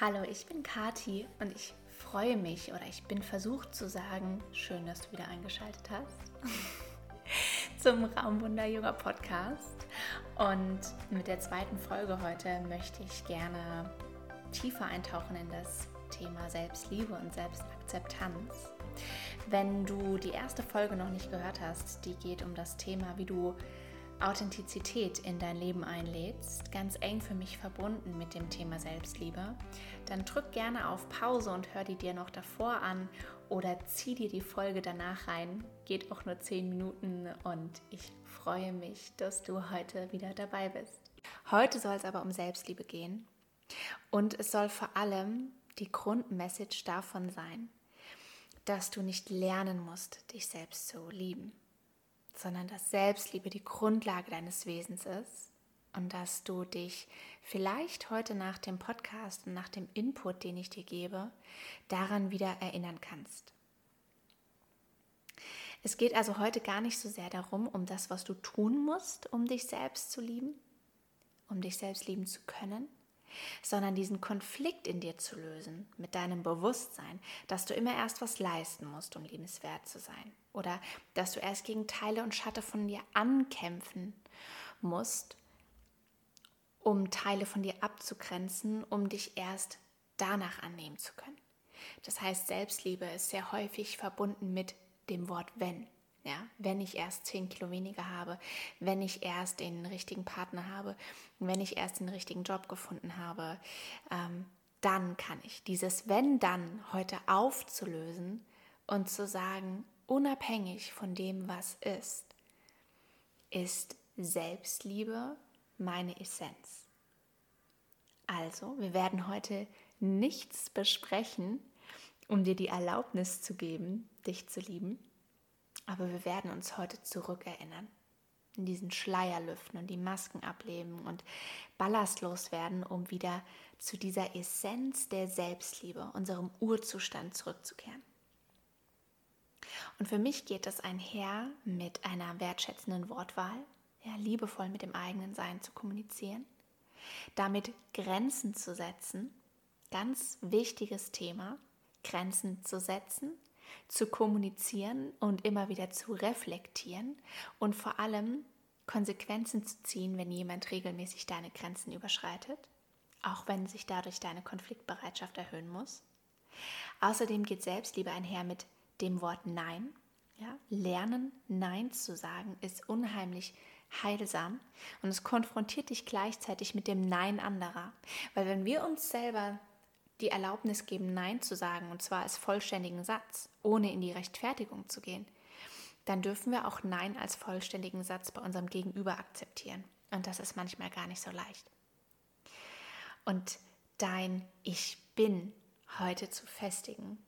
Hallo, ich bin Kati und ich freue mich oder ich bin versucht zu sagen, schön, dass du wieder eingeschaltet hast zum Raumwunder Yoga Podcast. Und mit der zweiten Folge heute möchte ich gerne tiefer eintauchen in das Thema Selbstliebe und Selbstakzeptanz. Wenn du die erste Folge noch nicht gehört hast, die geht um das Thema, wie du Authentizität in dein Leben einlädst, ganz eng für mich verbunden mit dem Thema Selbstliebe, dann drück gerne auf Pause und hör die dir noch davor an oder zieh dir die Folge danach rein. Geht auch nur 10 Minuten und ich freue mich, dass du heute wieder dabei bist. Heute soll es aber um Selbstliebe gehen und es soll vor allem die Grundmessage davon sein, dass du nicht lernen musst, dich selbst zu lieben sondern dass Selbstliebe die Grundlage deines Wesens ist und dass du dich vielleicht heute nach dem Podcast und nach dem Input, den ich dir gebe, daran wieder erinnern kannst. Es geht also heute gar nicht so sehr darum, um das, was du tun musst, um dich selbst zu lieben, um dich selbst lieben zu können, sondern diesen Konflikt in dir zu lösen mit deinem Bewusstsein, dass du immer erst was leisten musst, um liebenswert zu sein. Oder dass du erst gegen Teile und Schatten von dir ankämpfen musst, um Teile von dir abzugrenzen, um dich erst danach annehmen zu können. Das heißt, Selbstliebe ist sehr häufig verbunden mit dem Wort wenn. Ja, wenn ich erst 10 Kilo weniger habe, wenn ich erst den richtigen Partner habe, wenn ich erst den richtigen Job gefunden habe, ähm, dann kann ich dieses wenn dann heute aufzulösen und zu sagen, unabhängig von dem, was ist, ist Selbstliebe meine Essenz. Also, wir werden heute nichts besprechen, um dir die Erlaubnis zu geben, dich zu lieben, aber wir werden uns heute zurückerinnern, in diesen Schleier lüften und die Masken ablegen und ballastlos werden, um wieder zu dieser Essenz der Selbstliebe, unserem Urzustand zurückzukehren. Und für mich geht das einher mit einer wertschätzenden Wortwahl, ja, liebevoll mit dem eigenen Sein zu kommunizieren, damit Grenzen zu setzen, ganz wichtiges Thema, Grenzen zu setzen, zu kommunizieren und immer wieder zu reflektieren und vor allem Konsequenzen zu ziehen, wenn jemand regelmäßig deine Grenzen überschreitet, auch wenn sich dadurch deine Konfliktbereitschaft erhöhen muss. Außerdem geht Selbstliebe einher mit dem Wort Nein. Ja, lernen, Nein zu sagen, ist unheimlich heilsam und es konfrontiert dich gleichzeitig mit dem Nein anderer. Weil wenn wir uns selber die Erlaubnis geben, Nein zu sagen, und zwar als vollständigen Satz, ohne in die Rechtfertigung zu gehen, dann dürfen wir auch Nein als vollständigen Satz bei unserem Gegenüber akzeptieren. Und das ist manchmal gar nicht so leicht. Und dein Ich bin heute zu festigen,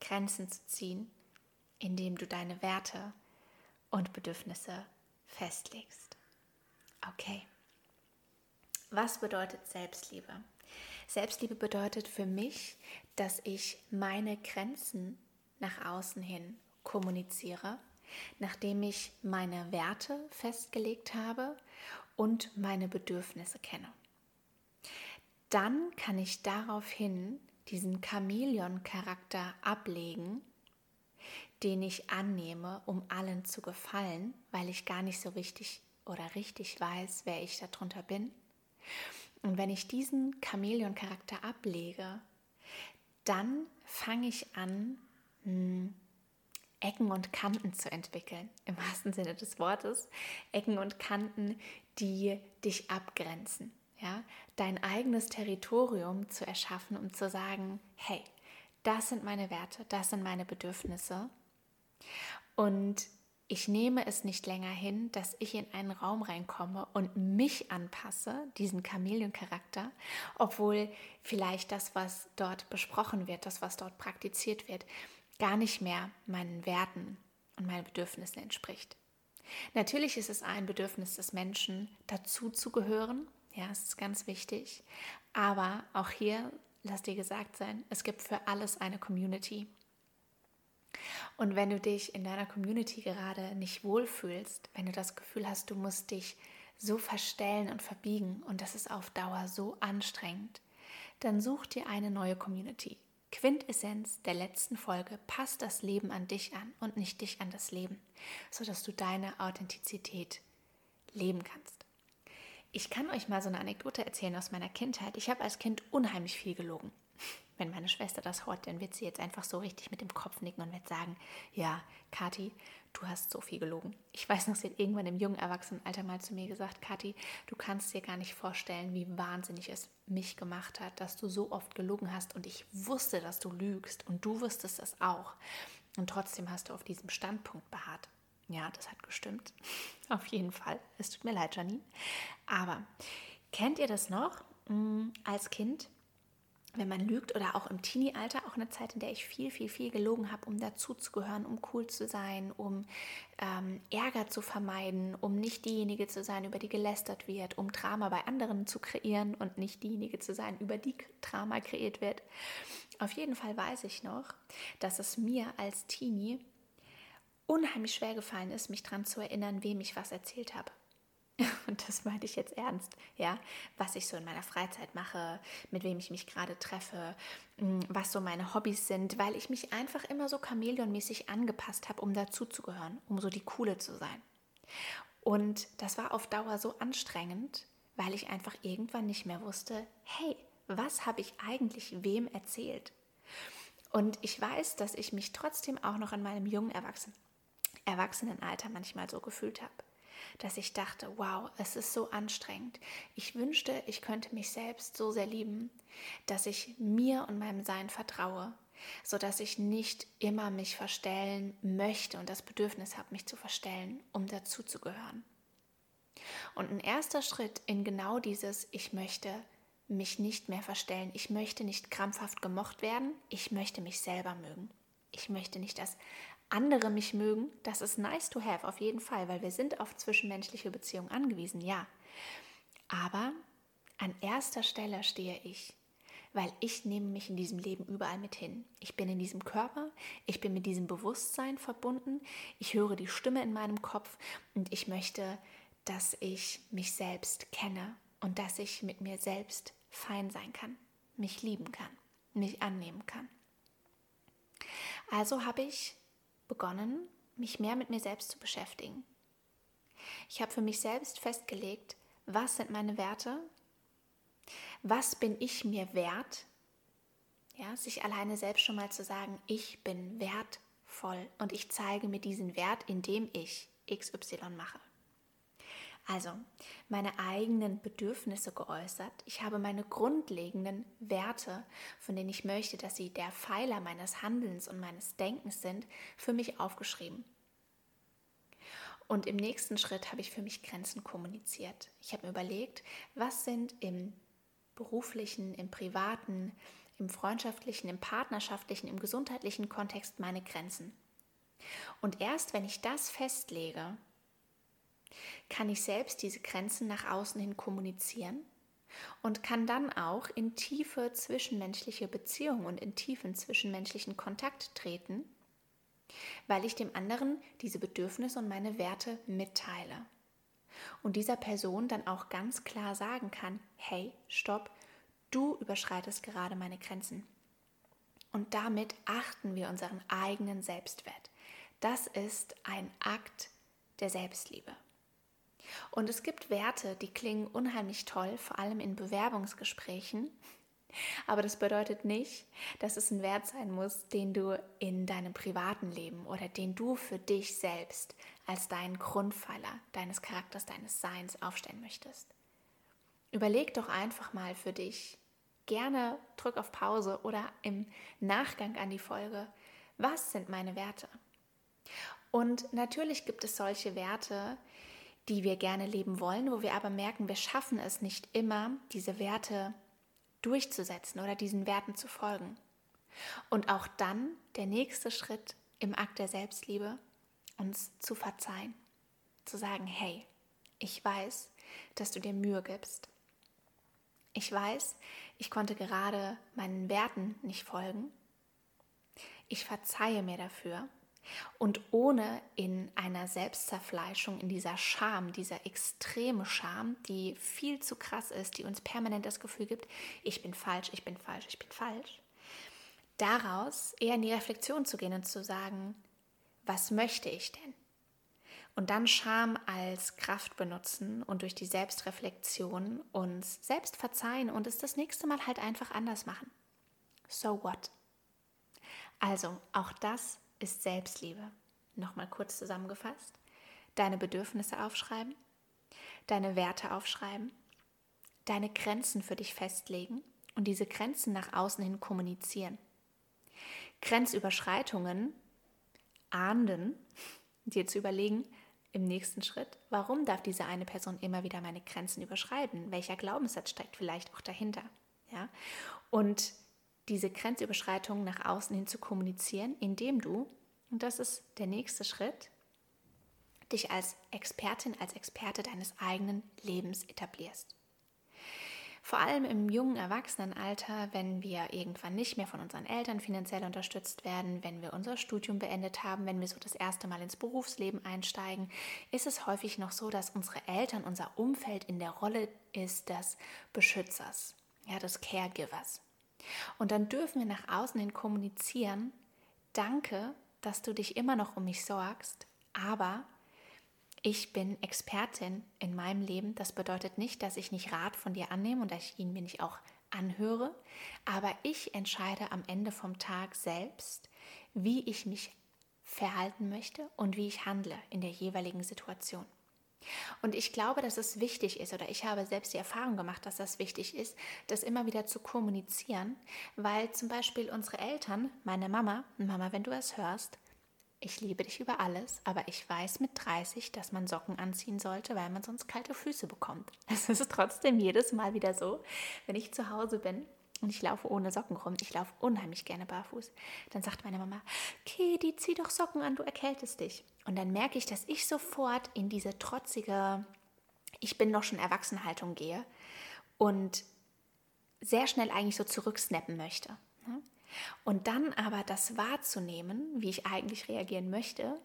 Grenzen zu ziehen, indem du deine Werte und Bedürfnisse festlegst. Okay. Was bedeutet Selbstliebe? Selbstliebe bedeutet für mich, dass ich meine Grenzen nach außen hin kommuniziere, nachdem ich meine Werte festgelegt habe und meine Bedürfnisse kenne. Dann kann ich daraufhin diesen Chamäleon-Charakter ablegen, den ich annehme, um allen zu gefallen, weil ich gar nicht so richtig oder richtig weiß, wer ich darunter bin. Und wenn ich diesen Chamäleon-Charakter ablege, dann fange ich an, hm, Ecken und Kanten zu entwickeln, im wahrsten Sinne des Wortes. Ecken und Kanten, die dich abgrenzen ja, dein eigenes Territorium zu erschaffen, um zu sagen, hey, das sind meine Werte, das sind meine Bedürfnisse. Und ich nehme es nicht länger hin, dass ich in einen Raum reinkomme und mich anpasse, diesen Chameleon-Charakter, obwohl vielleicht das, was dort besprochen wird, das, was dort praktiziert wird, gar nicht mehr meinen Werten und meinen Bedürfnissen entspricht. Natürlich ist es ein Bedürfnis des Menschen, dazu zu gehören, ja, es ist ganz wichtig. Aber auch hier, lass dir gesagt sein, es gibt für alles eine Community. Und wenn du dich in deiner Community gerade nicht wohlfühlst, wenn du das Gefühl hast, du musst dich so verstellen und verbiegen und das ist auf Dauer so anstrengend, dann such dir eine neue Community. Quintessenz der letzten Folge, passt das Leben an dich an und nicht dich an das Leben, sodass du deine Authentizität leben kannst. Ich kann euch mal so eine Anekdote erzählen aus meiner Kindheit. Ich habe als Kind unheimlich viel gelogen. Wenn meine Schwester das hört, dann wird sie jetzt einfach so richtig mit dem Kopf nicken und wird sagen, ja, Kathi, du hast so viel gelogen. Ich weiß noch, sie hat irgendwann im jungen Erwachsenenalter mal zu mir gesagt, Kathi, du kannst dir gar nicht vorstellen, wie wahnsinnig es mich gemacht hat, dass du so oft gelogen hast und ich wusste, dass du lügst und du wusstest es auch. Und trotzdem hast du auf diesem Standpunkt beharrt. Ja, das hat gestimmt. Auf jeden Fall. Es tut mir leid, Janine. Aber kennt ihr das noch hm, als Kind? Wenn man lügt oder auch im Teenie-Alter, auch eine Zeit, in der ich viel, viel, viel gelogen habe, um dazuzugehören, um cool zu sein, um ähm, Ärger zu vermeiden, um nicht diejenige zu sein, über die gelästert wird, um Drama bei anderen zu kreieren und nicht diejenige zu sein, über die Drama kreiert wird. Auf jeden Fall weiß ich noch, dass es mir als Teenie unheimlich schwer gefallen ist, mich daran zu erinnern, wem ich was erzählt habe. Und das meinte ich jetzt ernst, ja, was ich so in meiner Freizeit mache, mit wem ich mich gerade treffe, mm, was so meine Hobbys sind, weil ich mich einfach immer so chamäleonmäßig angepasst habe, um dazuzugehören, um so die Coole zu sein. Und das war auf Dauer so anstrengend, weil ich einfach irgendwann nicht mehr wusste, hey, was habe ich eigentlich wem erzählt? Und ich weiß, dass ich mich trotzdem auch noch in meinem jungen Erwachsenen Erwachsenenalter manchmal so gefühlt habe dass ich dachte, wow, es ist so anstrengend. Ich wünschte, ich könnte mich selbst so sehr lieben, dass ich mir und meinem Sein vertraue, so dass ich nicht immer mich verstellen möchte und das Bedürfnis habe, mich zu verstellen, um dazuzugehören. Und ein erster Schritt in genau dieses Ich möchte mich nicht mehr verstellen, ich möchte nicht krampfhaft gemocht werden, ich möchte mich selber mögen. Ich möchte nicht, dass andere mich mögen, das ist nice to have, auf jeden Fall, weil wir sind auf zwischenmenschliche Beziehungen angewiesen, ja. Aber an erster Stelle stehe ich, weil ich nehme mich in diesem Leben überall mit hin. Ich bin in diesem Körper, ich bin mit diesem Bewusstsein verbunden, ich höre die Stimme in meinem Kopf und ich möchte, dass ich mich selbst kenne und dass ich mit mir selbst fein sein kann, mich lieben kann, mich annehmen kann. Also habe ich begonnen, mich mehr mit mir selbst zu beschäftigen. Ich habe für mich selbst festgelegt, was sind meine Werte, was bin ich mir wert, ja, sich alleine selbst schon mal zu sagen, ich bin wertvoll und ich zeige mir diesen Wert, indem ich XY mache. Also meine eigenen Bedürfnisse geäußert. Ich habe meine grundlegenden Werte, von denen ich möchte, dass sie der Pfeiler meines Handelns und meines Denkens sind, für mich aufgeschrieben. Und im nächsten Schritt habe ich für mich Grenzen kommuniziert. Ich habe mir überlegt, was sind im beruflichen, im privaten, im freundschaftlichen, im partnerschaftlichen, im gesundheitlichen Kontext meine Grenzen. Und erst wenn ich das festlege, kann ich selbst diese Grenzen nach außen hin kommunizieren und kann dann auch in tiefe zwischenmenschliche Beziehungen und in tiefen zwischenmenschlichen Kontakt treten, weil ich dem anderen diese Bedürfnisse und meine Werte mitteile. Und dieser Person dann auch ganz klar sagen kann, hey, stopp, du überschreitest gerade meine Grenzen. Und damit achten wir unseren eigenen Selbstwert. Das ist ein Akt der Selbstliebe. Und es gibt Werte, die klingen unheimlich toll, vor allem in Bewerbungsgesprächen. Aber das bedeutet nicht, dass es ein Wert sein muss, den du in deinem privaten Leben oder den du für dich selbst als deinen Grundpfeiler deines Charakters, deines Seins aufstellen möchtest. Überleg doch einfach mal für dich, gerne drück auf Pause oder im Nachgang an die Folge, was sind meine Werte? Und natürlich gibt es solche Werte, die wir gerne leben wollen, wo wir aber merken, wir schaffen es nicht immer, diese Werte durchzusetzen oder diesen Werten zu folgen. Und auch dann der nächste Schritt im Akt der Selbstliebe, uns zu verzeihen, zu sagen, hey, ich weiß, dass du dir Mühe gibst. Ich weiß, ich konnte gerade meinen Werten nicht folgen. Ich verzeihe mir dafür. Und ohne in einer Selbstzerfleischung, in dieser Scham, dieser extreme Scham, die viel zu krass ist, die uns permanent das Gefühl gibt, ich bin falsch, ich bin falsch, ich bin falsch, daraus eher in die Reflexion zu gehen und zu sagen, was möchte ich denn? Und dann Scham als Kraft benutzen und durch die Selbstreflexion uns selbst verzeihen und es das nächste Mal halt einfach anders machen. So what? Also, auch das ist Selbstliebe. Nochmal kurz zusammengefasst. Deine Bedürfnisse aufschreiben, deine Werte aufschreiben, deine Grenzen für dich festlegen und diese Grenzen nach außen hin kommunizieren. Grenzüberschreitungen ahnden, dir zu überlegen, im nächsten Schritt, warum darf diese eine Person immer wieder meine Grenzen überschreiten? Welcher Glaubenssatz steckt vielleicht auch dahinter? Ja? Und diese Grenzüberschreitung nach außen hin zu kommunizieren, indem du, und das ist der nächste Schritt, dich als Expertin, als Experte deines eigenen Lebens etablierst. Vor allem im jungen Erwachsenenalter, wenn wir irgendwann nicht mehr von unseren Eltern finanziell unterstützt werden, wenn wir unser Studium beendet haben, wenn wir so das erste Mal ins Berufsleben einsteigen, ist es häufig noch so, dass unsere Eltern, unser Umfeld in der Rolle ist des Beschützers, ja, des Caregivers. Und dann dürfen wir nach außen hin kommunizieren, danke, dass du dich immer noch um mich sorgst, aber ich bin Expertin in meinem Leben. Das bedeutet nicht, dass ich nicht Rat von dir annehme und dass ich ihn mir nicht auch anhöre, aber ich entscheide am Ende vom Tag selbst, wie ich mich verhalten möchte und wie ich handle in der jeweiligen Situation. Und ich glaube, dass es wichtig ist, oder ich habe selbst die Erfahrung gemacht, dass das wichtig ist, das immer wieder zu kommunizieren, weil zum Beispiel unsere Eltern, meine Mama, Mama, wenn du es hörst, ich liebe dich über alles, aber ich weiß mit 30, dass man Socken anziehen sollte, weil man sonst kalte Füße bekommt. Es ist trotzdem jedes Mal wieder so, wenn ich zu Hause bin und ich laufe ohne Socken rum. Ich laufe unheimlich gerne barfuß. Dann sagt meine Mama, Kedi, zieh doch Socken an, du erkältest dich. Und dann merke ich, dass ich sofort in diese trotzige, ich bin doch schon Erwachsenhaltung gehe und sehr schnell eigentlich so zurücksnappen möchte. Ne? Und dann aber das wahrzunehmen, wie ich eigentlich reagieren möchte,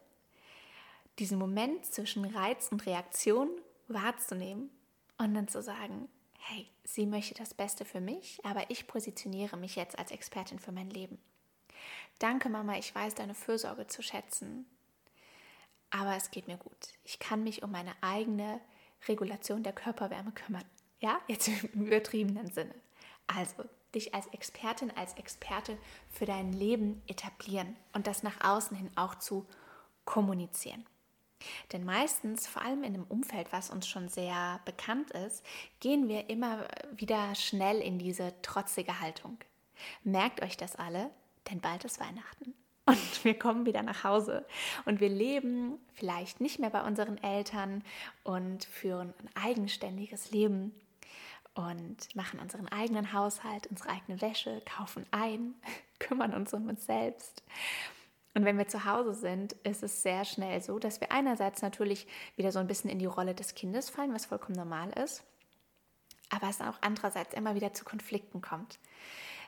diesen Moment zwischen Reiz und Reaktion wahrzunehmen und dann zu sagen, hey, sie möchte das Beste für mich, aber ich positioniere mich jetzt als Expertin für mein Leben. Danke, Mama, ich weiß deine Fürsorge zu schätzen, aber es geht mir gut. Ich kann mich um meine eigene Regulation der Körperwärme kümmern. Ja, jetzt im übertriebenen Sinne. Also dich als Expertin, als Experte für dein Leben etablieren und das nach außen hin auch zu kommunizieren. Denn meistens, vor allem in einem Umfeld, was uns schon sehr bekannt ist, gehen wir immer wieder schnell in diese trotzige Haltung. Merkt euch das alle, denn bald ist Weihnachten. Und wir kommen wieder nach Hause und wir leben vielleicht nicht mehr bei unseren Eltern und führen ein eigenständiges Leben und machen unseren eigenen Haushalt, unsere eigene Wäsche, kaufen ein, kümmern uns um uns selbst. Und wenn wir zu Hause sind, ist es sehr schnell so, dass wir einerseits natürlich wieder so ein bisschen in die Rolle des Kindes fallen, was vollkommen normal ist, aber es auch andererseits immer wieder zu Konflikten kommt,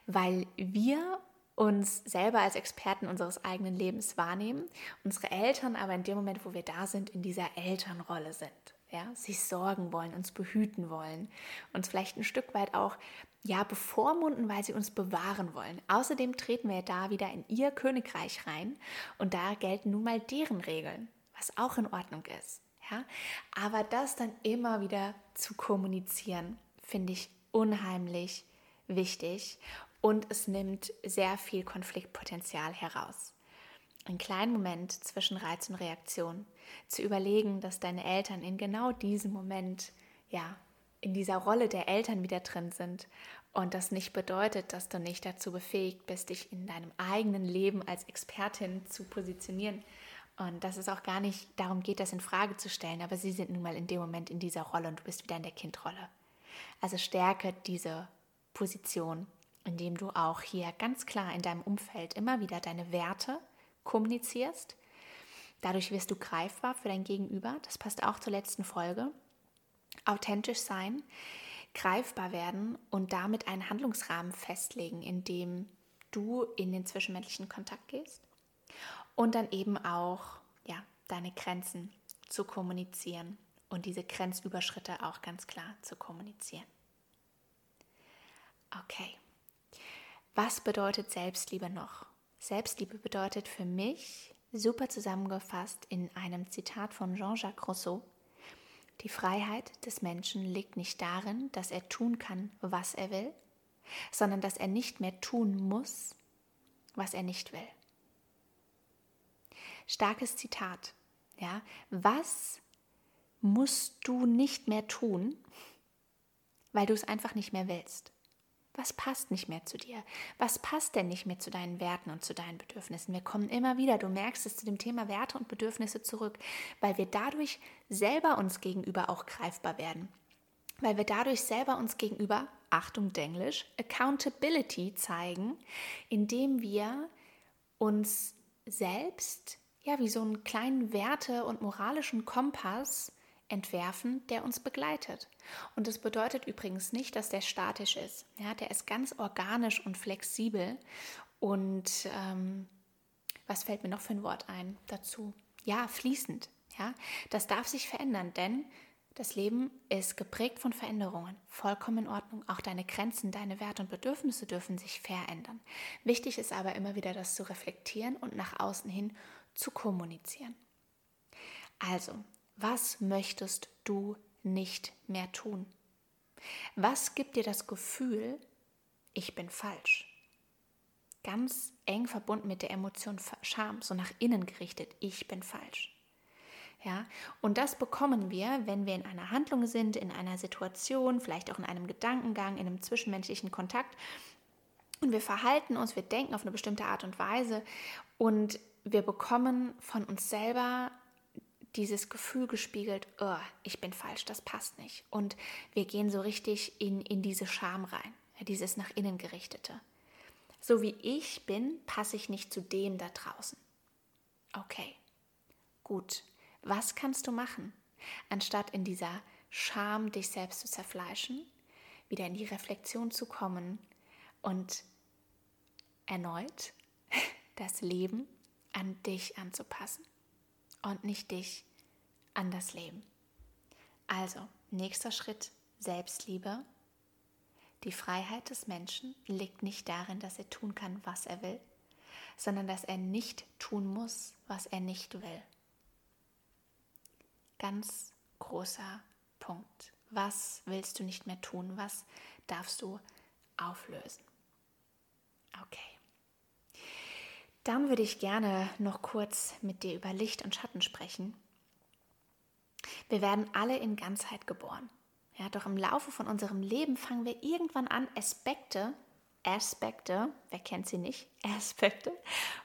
weil wir uns selber als Experten unseres eigenen Lebens wahrnehmen, unsere Eltern aber in dem Moment, wo wir da sind, in dieser Elternrolle sind ja, sich sorgen wollen, uns behüten wollen, uns vielleicht ein Stück weit auch ja bevormunden, weil sie uns bewahren wollen. Außerdem treten wir da wieder in ihr Königreich rein und da gelten nun mal deren Regeln, was auch in Ordnung ist. Ja, aber das dann immer wieder zu kommunizieren, finde ich unheimlich wichtig und es nimmt sehr viel Konfliktpotenzial heraus. Einen kleinen Moment zwischen Reiz und Reaktion. Zu überlegen, dass deine Eltern in genau diesem Moment, ja, in dieser Rolle der Eltern wieder drin sind. Und das nicht bedeutet, dass du nicht dazu befähigt bist, dich in deinem eigenen Leben als Expertin zu positionieren. Und dass es auch gar nicht darum geht, das in Frage zu stellen, aber sie sind nun mal in dem Moment in dieser Rolle und du bist wieder in der Kindrolle. Also stärke diese Position, indem du auch hier ganz klar in deinem Umfeld immer wieder deine Werte kommunizierst. Dadurch wirst du greifbar für dein Gegenüber. Das passt auch zur letzten Folge. Authentisch sein, greifbar werden und damit einen Handlungsrahmen festlegen, in dem du in den zwischenmenschlichen Kontakt gehst. und dann eben auch ja, deine Grenzen zu kommunizieren und diese Grenzüberschritte auch ganz klar zu kommunizieren. Okay, was bedeutet Selbstliebe noch? Selbstliebe bedeutet für mich, super zusammengefasst in einem Zitat von Jean-Jacques Rousseau, die Freiheit des Menschen liegt nicht darin, dass er tun kann, was er will, sondern dass er nicht mehr tun muss, was er nicht will. Starkes Zitat. Ja, was musst du nicht mehr tun, weil du es einfach nicht mehr willst? Was passt nicht mehr zu dir? Was passt denn nicht mehr zu deinen Werten und zu deinen Bedürfnissen? Wir kommen immer wieder, du merkst es, zu dem Thema Werte und Bedürfnisse zurück, weil wir dadurch selber uns gegenüber auch greifbar werden. Weil wir dadurch selber uns gegenüber, Achtung Denglisch, Accountability zeigen, indem wir uns selbst ja wie so einen kleinen Werte- und moralischen Kompass entwerfen, der uns begleitet. Und das bedeutet übrigens nicht, dass der statisch ist. Ja, der ist ganz organisch und flexibel. Und ähm, was fällt mir noch für ein Wort ein dazu? Ja, fließend. Ja, das darf sich verändern, denn das Leben ist geprägt von Veränderungen. Vollkommen in Ordnung. Auch deine Grenzen, deine Werte und Bedürfnisse dürfen sich verändern. Wichtig ist aber immer wieder, das zu reflektieren und nach außen hin zu kommunizieren. Also, was möchtest du nicht mehr tun? Was gibt dir das Gefühl, ich bin falsch? Ganz eng verbunden mit der Emotion Scham, so nach innen gerichtet, ich bin falsch. Ja, und das bekommen wir, wenn wir in einer Handlung sind, in einer Situation, vielleicht auch in einem Gedankengang, in einem zwischenmenschlichen Kontakt und wir verhalten uns, wir denken auf eine bestimmte Art und Weise und wir bekommen von uns selber dieses Gefühl gespiegelt, oh, ich bin falsch, das passt nicht. Und wir gehen so richtig in, in diese Scham rein, dieses nach innen gerichtete. So wie ich bin, passe ich nicht zu dem da draußen. Okay, gut. Was kannst du machen, anstatt in dieser Scham dich selbst zu zerfleischen, wieder in die Reflexion zu kommen und erneut das Leben an dich anzupassen? Und nicht dich an das Leben. Also, nächster Schritt, Selbstliebe. Die Freiheit des Menschen liegt nicht darin, dass er tun kann, was er will, sondern dass er nicht tun muss, was er nicht will. Ganz großer Punkt. Was willst du nicht mehr tun? Was darfst du auflösen? Okay. Dann würde ich gerne noch kurz mit dir über Licht und Schatten sprechen. Wir werden alle in Ganzheit geboren. Ja, doch im Laufe von unserem Leben fangen wir irgendwann an, Aspekte, Aspekte, wer kennt sie nicht, Aspekte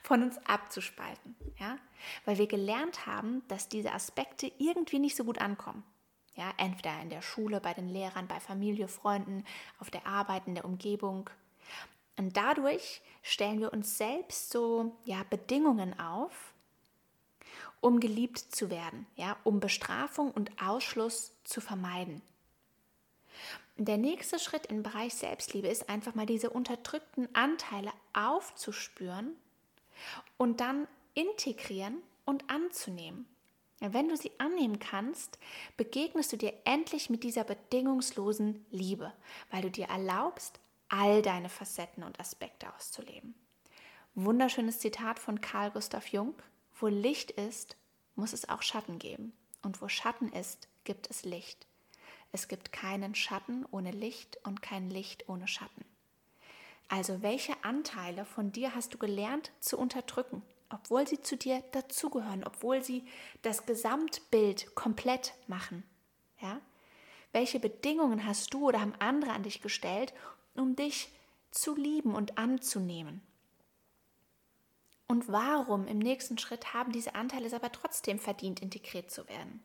von uns abzuspalten. Ja, weil wir gelernt haben, dass diese Aspekte irgendwie nicht so gut ankommen. Ja, entweder in der Schule, bei den Lehrern, bei Familie, Freunden, auf der Arbeit, in der Umgebung, und dadurch stellen wir uns selbst so ja, Bedingungen auf, um geliebt zu werden, ja, um Bestrafung und Ausschluss zu vermeiden. Der nächste Schritt im Bereich Selbstliebe ist einfach mal diese unterdrückten Anteile aufzuspüren und dann integrieren und anzunehmen. Wenn du sie annehmen kannst, begegnest du dir endlich mit dieser bedingungslosen Liebe, weil du dir erlaubst, all deine Facetten und Aspekte auszuleben. Wunderschönes Zitat von Carl Gustav Jung. Wo Licht ist, muss es auch Schatten geben. Und wo Schatten ist, gibt es Licht. Es gibt keinen Schatten ohne Licht und kein Licht ohne Schatten. Also welche Anteile von dir hast du gelernt zu unterdrücken, obwohl sie zu dir dazugehören, obwohl sie das Gesamtbild komplett machen? Ja? Welche Bedingungen hast du oder haben andere an dich gestellt, um dich zu lieben und anzunehmen. Und warum im nächsten Schritt haben diese Anteile es aber trotzdem verdient, integriert zu werden?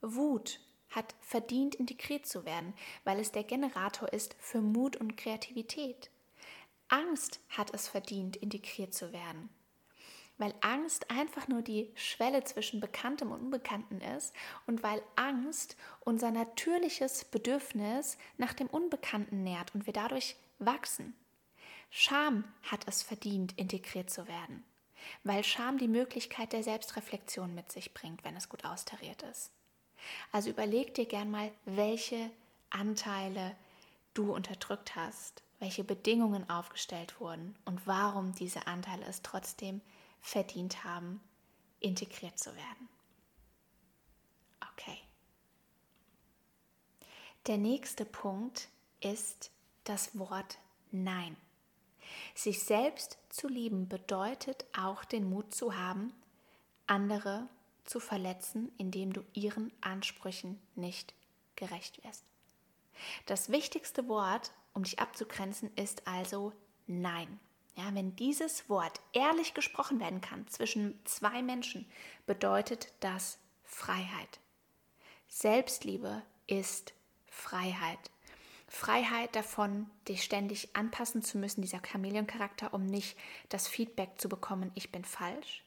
Wut hat verdient, integriert zu werden, weil es der Generator ist für Mut und Kreativität. Angst hat es verdient, integriert zu werden, weil Angst einfach nur die Schwelle zwischen Bekanntem und Unbekannten ist und weil Angst unser natürliches Bedürfnis nach dem Unbekannten nährt und wir dadurch wachsen. Scham hat es verdient, integriert zu werden, weil Scham die Möglichkeit der Selbstreflexion mit sich bringt, wenn es gut austariert ist. Also überleg dir gern mal, welche Anteile du unterdrückt hast, welche Bedingungen aufgestellt wurden und warum diese Anteile es trotzdem verdient haben, integriert zu werden. Okay. Der nächste Punkt ist das Wort Nein. Sich selbst zu lieben bedeutet auch den Mut zu haben, andere zu verletzen, indem du ihren Ansprüchen nicht gerecht wirst. Das wichtigste Wort, um dich abzugrenzen, ist also Nein. Ja, wenn dieses Wort ehrlich gesprochen werden kann zwischen zwei Menschen, bedeutet das Freiheit. Selbstliebe ist Freiheit. Freiheit davon, dich ständig anpassen zu müssen, dieser Chameleon-Charakter, um nicht das Feedback zu bekommen, ich bin falsch.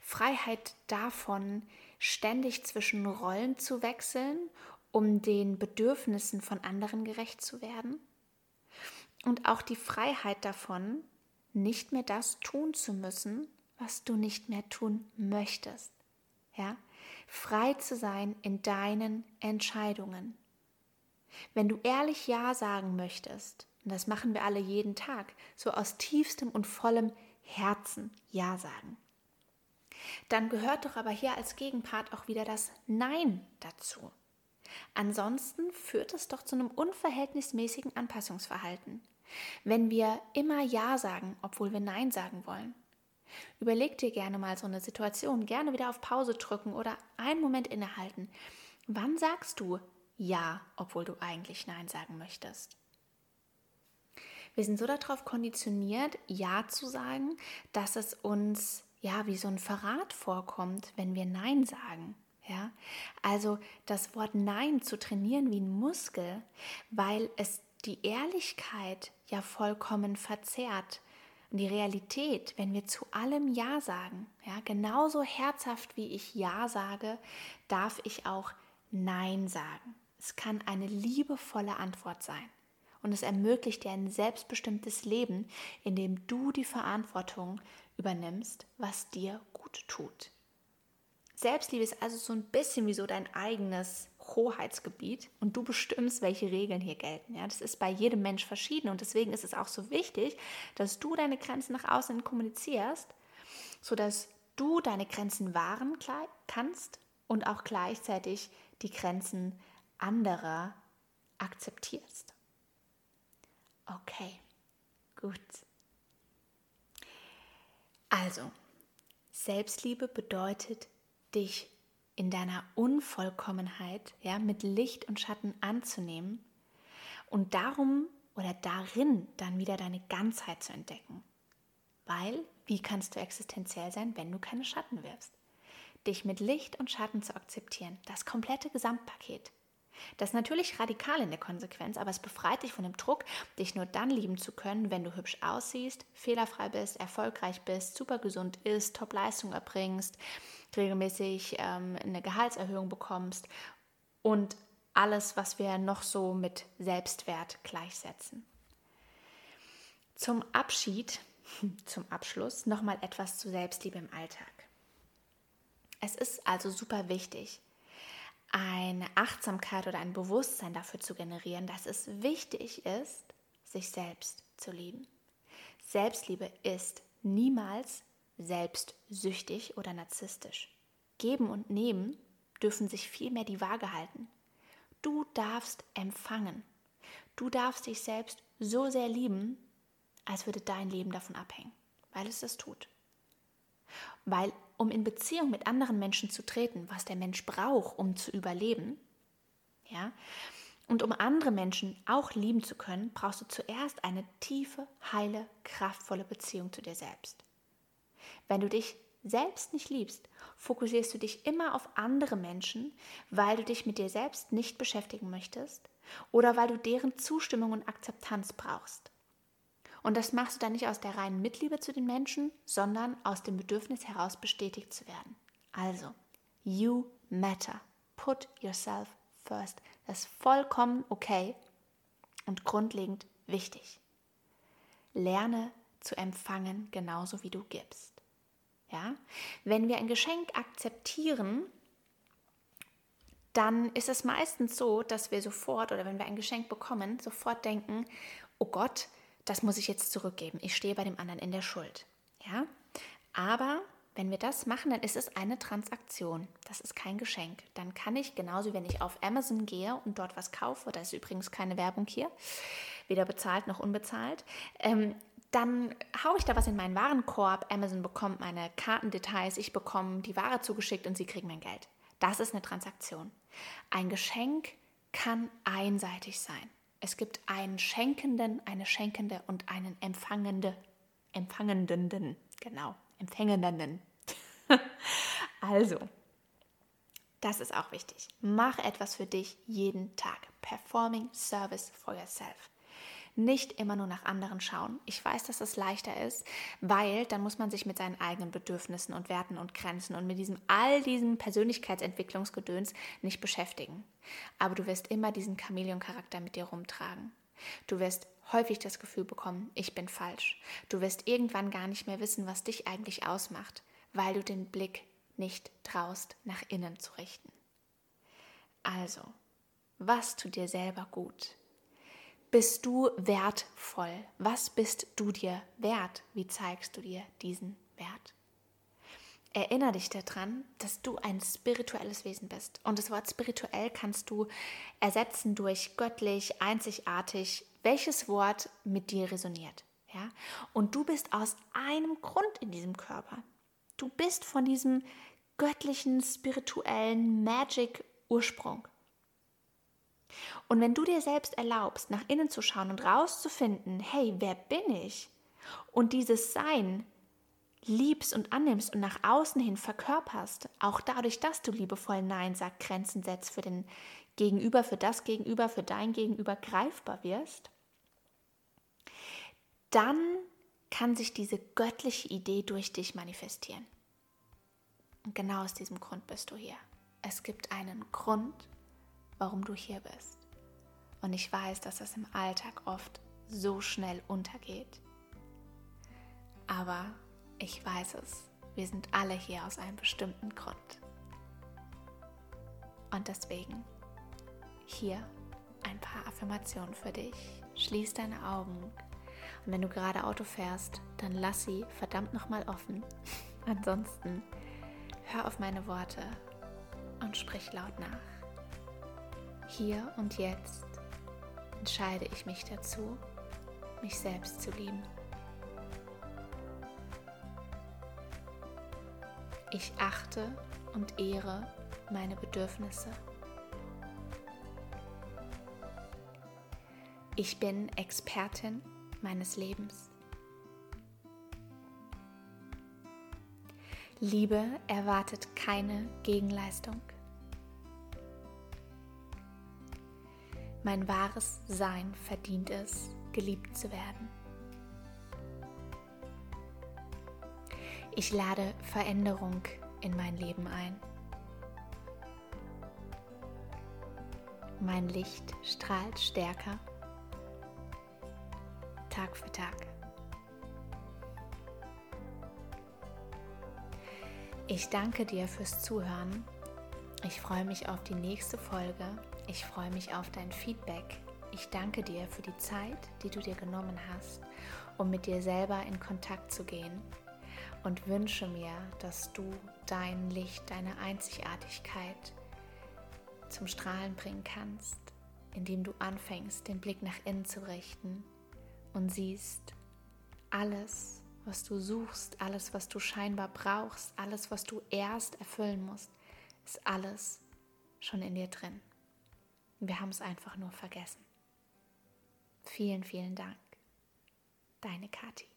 Freiheit davon, ständig zwischen Rollen zu wechseln, um den Bedürfnissen von anderen gerecht zu werden. Und auch die Freiheit davon, nicht mehr das tun zu müssen, was du nicht mehr tun möchtest. Ja? Frei zu sein in deinen Entscheidungen. Wenn du ehrlich Ja sagen möchtest, und das machen wir alle jeden Tag, so aus tiefstem und vollem Herzen Ja sagen, dann gehört doch aber hier als Gegenpart auch wieder das Nein dazu. Ansonsten führt es doch zu einem unverhältnismäßigen Anpassungsverhalten. Wenn wir immer Ja sagen, obwohl wir Nein sagen wollen. Überleg dir gerne mal so eine Situation, gerne wieder auf Pause drücken oder einen Moment innehalten. Wann sagst du Ja, obwohl du eigentlich Nein sagen möchtest? Wir sind so darauf konditioniert, Ja zu sagen, dass es uns ja wie so ein Verrat vorkommt, wenn wir Nein sagen. Ja, also das Wort Nein zu trainieren wie ein Muskel, weil es die Ehrlichkeit ja vollkommen verzerrt. Und die Realität, wenn wir zu allem Ja sagen, ja, genauso herzhaft wie ich Ja sage, darf ich auch Nein sagen. Es kann eine liebevolle Antwort sein. Und es ermöglicht dir ein selbstbestimmtes Leben, in dem du die Verantwortung übernimmst, was dir gut tut. Selbstliebe ist also so ein bisschen wie so dein eigenes Hoheitsgebiet und du bestimmst, welche Regeln hier gelten. Ja, das ist bei jedem Mensch verschieden und deswegen ist es auch so wichtig, dass du deine Grenzen nach außen kommunizierst, sodass du deine Grenzen wahren kannst und auch gleichzeitig die Grenzen anderer akzeptierst. Okay, gut. Also, Selbstliebe bedeutet, dich in deiner Unvollkommenheit, ja, mit Licht und Schatten anzunehmen und darum oder darin dann wieder deine Ganzheit zu entdecken. Weil, wie kannst du existenziell sein, wenn du keine Schatten wirfst? Dich mit Licht und Schatten zu akzeptieren, das komplette Gesamtpaket. Das ist natürlich radikal in der Konsequenz, aber es befreit dich von dem Druck, dich nur dann lieben zu können, wenn du hübsch aussiehst, fehlerfrei bist, erfolgreich bist, super gesund isst, Top-Leistung erbringst, regelmäßig ähm, eine Gehaltserhöhung bekommst und alles, was wir noch so mit Selbstwert gleichsetzen. Zum Abschied, zum Abschluss nochmal etwas zu Selbstliebe im Alltag. Es ist also super wichtig, eine Achtsamkeit oder ein Bewusstsein dafür zu generieren, dass es wichtig ist, sich selbst zu lieben. Selbstliebe ist niemals selbstsüchtig oder narzisstisch. Geben und nehmen dürfen sich vielmehr die Waage halten. Du darfst empfangen. Du darfst dich selbst so sehr lieben, als würde dein Leben davon abhängen, weil es das tut. Weil um in Beziehung mit anderen Menschen zu treten, was der Mensch braucht, um zu überleben, ja, und um andere Menschen auch lieben zu können, brauchst du zuerst eine tiefe, heile, kraftvolle Beziehung zu dir selbst. Wenn du dich selbst nicht liebst, fokussierst du dich immer auf andere Menschen, weil du dich mit dir selbst nicht beschäftigen möchtest oder weil du deren Zustimmung und Akzeptanz brauchst. Und das machst du dann nicht aus der reinen Mitliebe zu den Menschen, sondern aus dem Bedürfnis heraus bestätigt zu werden. Also, you matter. Put yourself first. Das ist vollkommen okay und grundlegend wichtig. Lerne zu empfangen, genauso wie du gibst. Ja? Wenn wir ein Geschenk akzeptieren, dann ist es meistens so, dass wir sofort oder wenn wir ein Geschenk bekommen, sofort denken, oh Gott, das muss ich jetzt zurückgeben. Ich stehe bei dem anderen in der Schuld. Ja? Aber wenn wir das machen, dann ist es eine Transaktion. Das ist kein Geschenk. Dann kann ich, genauso wenn ich auf Amazon gehe und dort was kaufe, da ist übrigens keine Werbung hier, weder bezahlt noch unbezahlt, ähm, dann haue ich da was in meinen Warenkorb. Amazon bekommt meine Kartendetails, ich bekomme die Ware zugeschickt und sie kriegen mein Geld. Das ist eine Transaktion. Ein Geschenk kann einseitig sein. Es gibt einen Schenkenden, eine Schenkende und einen Empfangende, Empfangenden, genau, Empfängenden. also, das ist auch wichtig. Mach etwas für dich jeden Tag. Performing Service for Yourself nicht immer nur nach anderen schauen. Ich weiß, dass das leichter ist, weil dann muss man sich mit seinen eigenen Bedürfnissen und Werten und Grenzen und mit diesem all diesem Persönlichkeitsentwicklungsgedöns nicht beschäftigen. Aber du wirst immer diesen Chamäleon-Charakter mit dir rumtragen. Du wirst häufig das Gefühl bekommen, ich bin falsch. Du wirst irgendwann gar nicht mehr wissen, was dich eigentlich ausmacht, weil du den Blick nicht traust, nach innen zu richten. Also, was tut dir selber gut? Bist du wertvoll? Was bist du dir wert? Wie zeigst du dir diesen Wert? Erinnere dich daran, dass du ein spirituelles Wesen bist. Und das Wort spirituell kannst du ersetzen durch göttlich, einzigartig, welches Wort mit dir resoniert. Ja? Und du bist aus einem Grund in diesem Körper. Du bist von diesem göttlichen, spirituellen Magic-Ursprung. Und wenn du dir selbst erlaubst, nach innen zu schauen und rauszufinden, hey, wer bin ich? Und dieses Sein liebst und annimmst und nach außen hin verkörperst, auch dadurch, dass du liebevoll Nein sagst, Grenzen setzt für den Gegenüber, für das Gegenüber, für dein Gegenüber greifbar wirst, dann kann sich diese göttliche Idee durch dich manifestieren. Und genau aus diesem Grund bist du hier. Es gibt einen Grund, warum du hier bist. Und ich weiß, dass das im Alltag oft so schnell untergeht. Aber ich weiß es, wir sind alle hier aus einem bestimmten Grund. Und deswegen hier ein paar Affirmationen für dich. Schließ deine Augen. Und wenn du gerade Auto fährst, dann lass sie verdammt nochmal offen. Ansonsten hör auf meine Worte und sprich laut nach. Hier und jetzt entscheide ich mich dazu, mich selbst zu lieben. Ich achte und ehre meine Bedürfnisse. Ich bin Expertin meines Lebens. Liebe erwartet keine Gegenleistung. Mein wahres Sein verdient es, geliebt zu werden. Ich lade Veränderung in mein Leben ein. Mein Licht strahlt stärker Tag für Tag. Ich danke dir fürs Zuhören. Ich freue mich auf die nächste Folge ich freue mich auf dein Feedback. Ich danke dir für die Zeit, die du dir genommen hast, um mit dir selber in Kontakt zu gehen und wünsche mir, dass du dein Licht, deine Einzigartigkeit zum Strahlen bringen kannst, indem du anfängst, den Blick nach innen zu richten und siehst, alles, was du suchst, alles, was du scheinbar brauchst, alles, was du erst erfüllen musst, ist alles schon in dir drin. Wir haben es einfach nur vergessen. Vielen, vielen Dank. Deine Kathi.